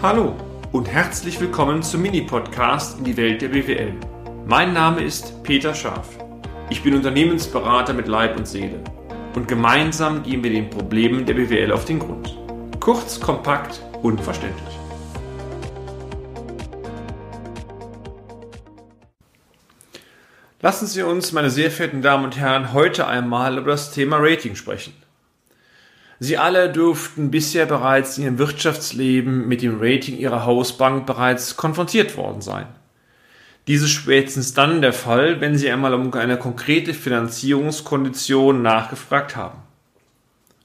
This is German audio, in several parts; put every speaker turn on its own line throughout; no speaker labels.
Hallo und herzlich willkommen zum Mini-Podcast in die Welt der BWL. Mein Name ist Peter Scharf. Ich bin Unternehmensberater mit Leib und Seele und gemeinsam gehen wir den Problemen der BWL auf den Grund. Kurz, kompakt, unverständlich. Lassen Sie uns, meine sehr verehrten Damen und Herren, heute einmal über das Thema Rating sprechen. Sie alle dürften bisher bereits in ihrem Wirtschaftsleben mit dem Rating ihrer Hausbank bereits konfrontiert worden sein. Dies ist spätestens dann der Fall, wenn Sie einmal um eine konkrete Finanzierungskondition nachgefragt haben.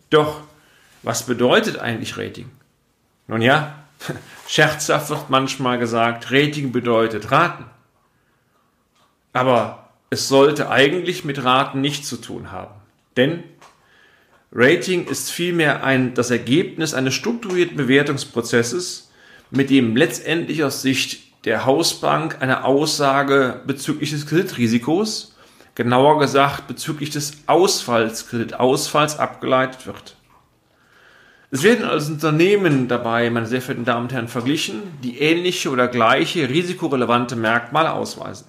Doch, was bedeutet eigentlich Rating? Nun ja, scherzhaft wird manchmal gesagt, Rating bedeutet Raten. Aber es sollte eigentlich mit Raten nichts zu tun haben. Denn Rating ist vielmehr ein, das Ergebnis eines strukturierten Bewertungsprozesses, mit dem letztendlich aus Sicht der Hausbank eine Aussage bezüglich des Kreditrisikos, genauer gesagt bezüglich des Ausfalls, Kreditausfalls abgeleitet wird. Es werden also Unternehmen dabei, meine sehr verehrten Damen und Herren, verglichen, die ähnliche oder gleiche risikorelevante Merkmale ausweisen.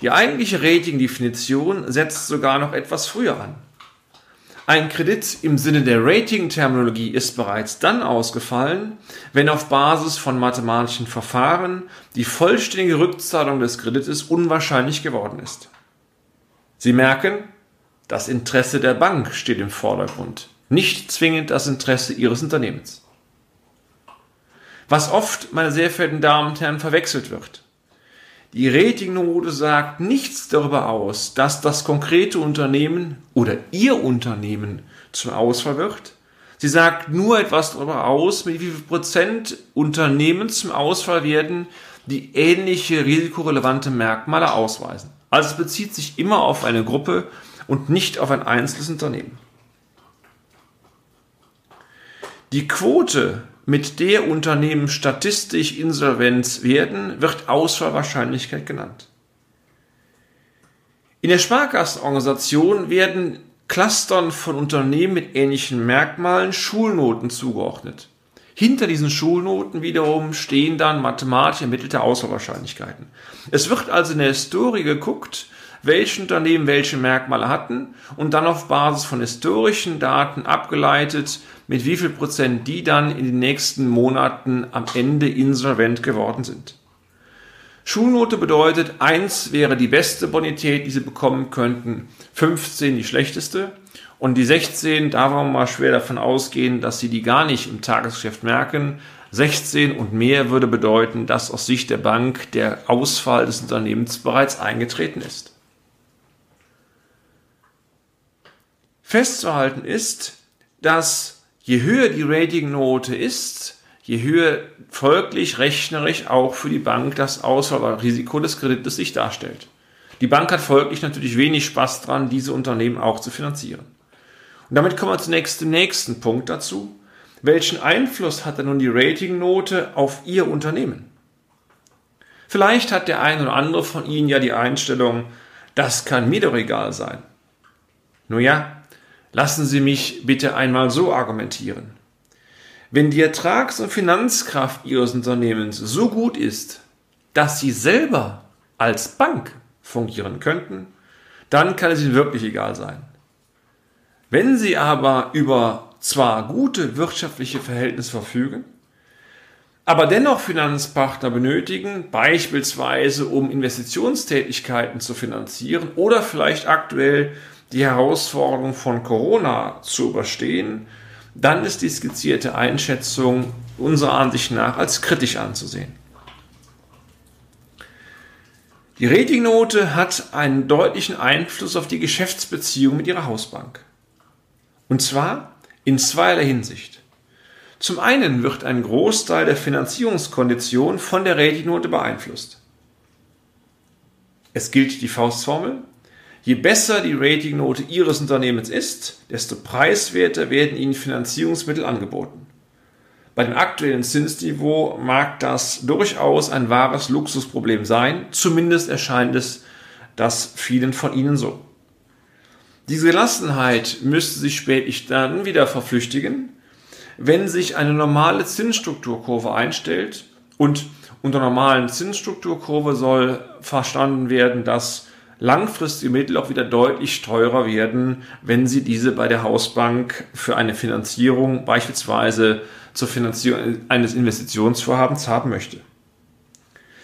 Die eigentliche Rating-Definition setzt sogar noch etwas früher an. Ein Kredit im Sinne der Rating-Terminologie ist bereits dann ausgefallen, wenn auf Basis von mathematischen Verfahren die vollständige Rückzahlung des Kredites unwahrscheinlich geworden ist. Sie merken, das Interesse der Bank steht im Vordergrund, nicht zwingend das Interesse Ihres Unternehmens. Was oft, meine sehr verehrten Damen und Herren, verwechselt wird. Die Ratingnote sagt nichts darüber aus, dass das konkrete Unternehmen oder Ihr Unternehmen zum Ausfall wird. Sie sagt nur etwas darüber aus, mit wie viel Prozent Unternehmen zum Ausfall werden, die ähnliche risikorelevante Merkmale ausweisen. Also es bezieht sich immer auf eine Gruppe und nicht auf ein einzelnes Unternehmen. Die Quote mit der Unternehmen statistisch insolvent werden, wird Ausfallwahrscheinlichkeit genannt. In der Sparkassenorganisation werden Clustern von Unternehmen mit ähnlichen Merkmalen Schulnoten zugeordnet. Hinter diesen Schulnoten wiederum stehen dann mathematisch ermittelte Ausfallwahrscheinlichkeiten. Es wird also in der Historie geguckt, welche Unternehmen welche Merkmale hatten und dann auf Basis von historischen Daten abgeleitet, mit wie viel Prozent die dann in den nächsten Monaten am Ende insolvent geworden sind. Schulnote bedeutet, 1 wäre die beste Bonität, die Sie bekommen könnten, 15 die schlechteste und die 16, da wollen wir mal schwer davon ausgehen, dass Sie die gar nicht im Tagesgeschäft merken. 16 und mehr würde bedeuten, dass aus Sicht der Bank der Ausfall des Unternehmens bereits eingetreten ist. Festzuhalten ist, dass je höher die Ratingnote ist, je höher folglich rechnerisch auch für die Bank das Ausfallrisiko des Kredites sich darstellt. Die Bank hat folglich natürlich wenig Spaß dran, diese Unternehmen auch zu finanzieren. Und damit kommen wir zunächst zum nächsten Punkt dazu. Welchen Einfluss hat denn nun die Ratingnote auf Ihr Unternehmen? Vielleicht hat der eine oder andere von Ihnen ja die Einstellung, das kann mir doch egal sein. Nun ja, Lassen Sie mich bitte einmal so argumentieren. Wenn die Ertrags- und Finanzkraft Ihres Unternehmens so gut ist, dass Sie selber als Bank fungieren könnten, dann kann es Ihnen wirklich egal sein. Wenn Sie aber über zwar gute wirtschaftliche Verhältnisse verfügen, aber dennoch Finanzpartner benötigen, beispielsweise um Investitionstätigkeiten zu finanzieren oder vielleicht aktuell die Herausforderung von Corona zu überstehen, dann ist die skizzierte Einschätzung unserer Ansicht nach als kritisch anzusehen. Die Ratingnote hat einen deutlichen Einfluss auf die Geschäftsbeziehung mit ihrer Hausbank. Und zwar in zweierlei Hinsicht. Zum einen wird ein Großteil der Finanzierungskondition von der Ratingnote beeinflusst. Es gilt die Faustformel, Je besser die Ratingnote Ihres Unternehmens ist, desto preiswerter werden Ihnen Finanzierungsmittel angeboten. Bei dem aktuellen Zinsniveau mag das durchaus ein wahres Luxusproblem sein, zumindest erscheint es das vielen von Ihnen so. Diese Gelassenheit müsste sich spätlich dann wieder verflüchtigen, wenn sich eine normale Zinsstrukturkurve einstellt und unter normalen Zinsstrukturkurve soll verstanden werden, dass langfristige Mittel auch wieder deutlich teurer werden, wenn Sie diese bei der Hausbank für eine Finanzierung, beispielsweise zur Finanzierung eines Investitionsvorhabens haben möchte.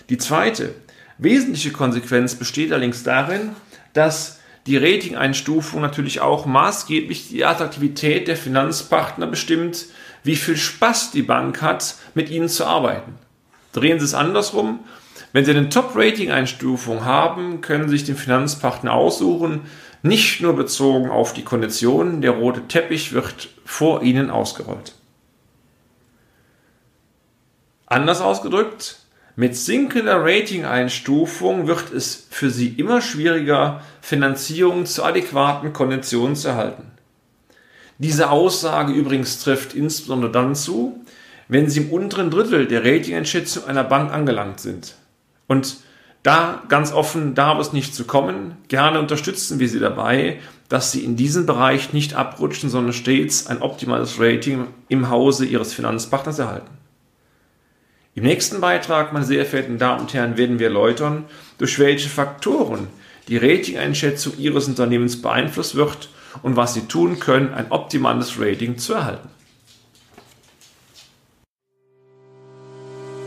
Die zweite wesentliche Konsequenz besteht allerdings darin, dass die Rating-Einstufung natürlich auch maßgeblich die Attraktivität der Finanzpartner bestimmt, wie viel Spaß die Bank hat, mit ihnen zu arbeiten. Drehen Sie es andersrum. Wenn Sie eine Top-Rating-Einstufung haben, können Sie sich den Finanzpartner aussuchen, nicht nur bezogen auf die Konditionen, der rote Teppich wird vor Ihnen ausgerollt. Anders ausgedrückt, mit sinkender Rating-Einstufung wird es für Sie immer schwieriger, Finanzierung zu adäquaten Konditionen zu erhalten. Diese Aussage übrigens trifft insbesondere dann zu, wenn Sie im unteren Drittel der Ratingeinschätzung einer Bank angelangt sind. Und da ganz offen darf es nicht zu kommen. Gerne unterstützen wir Sie dabei, dass Sie in diesem Bereich nicht abrutschen, sondern stets ein optimales Rating im Hause Ihres Finanzpartners erhalten. Im nächsten Beitrag, meine sehr verehrten Damen und Herren, werden wir erläutern, durch welche Faktoren die Rating-Einschätzung Ihres Unternehmens beeinflusst wird und was Sie tun können, ein optimales Rating zu erhalten.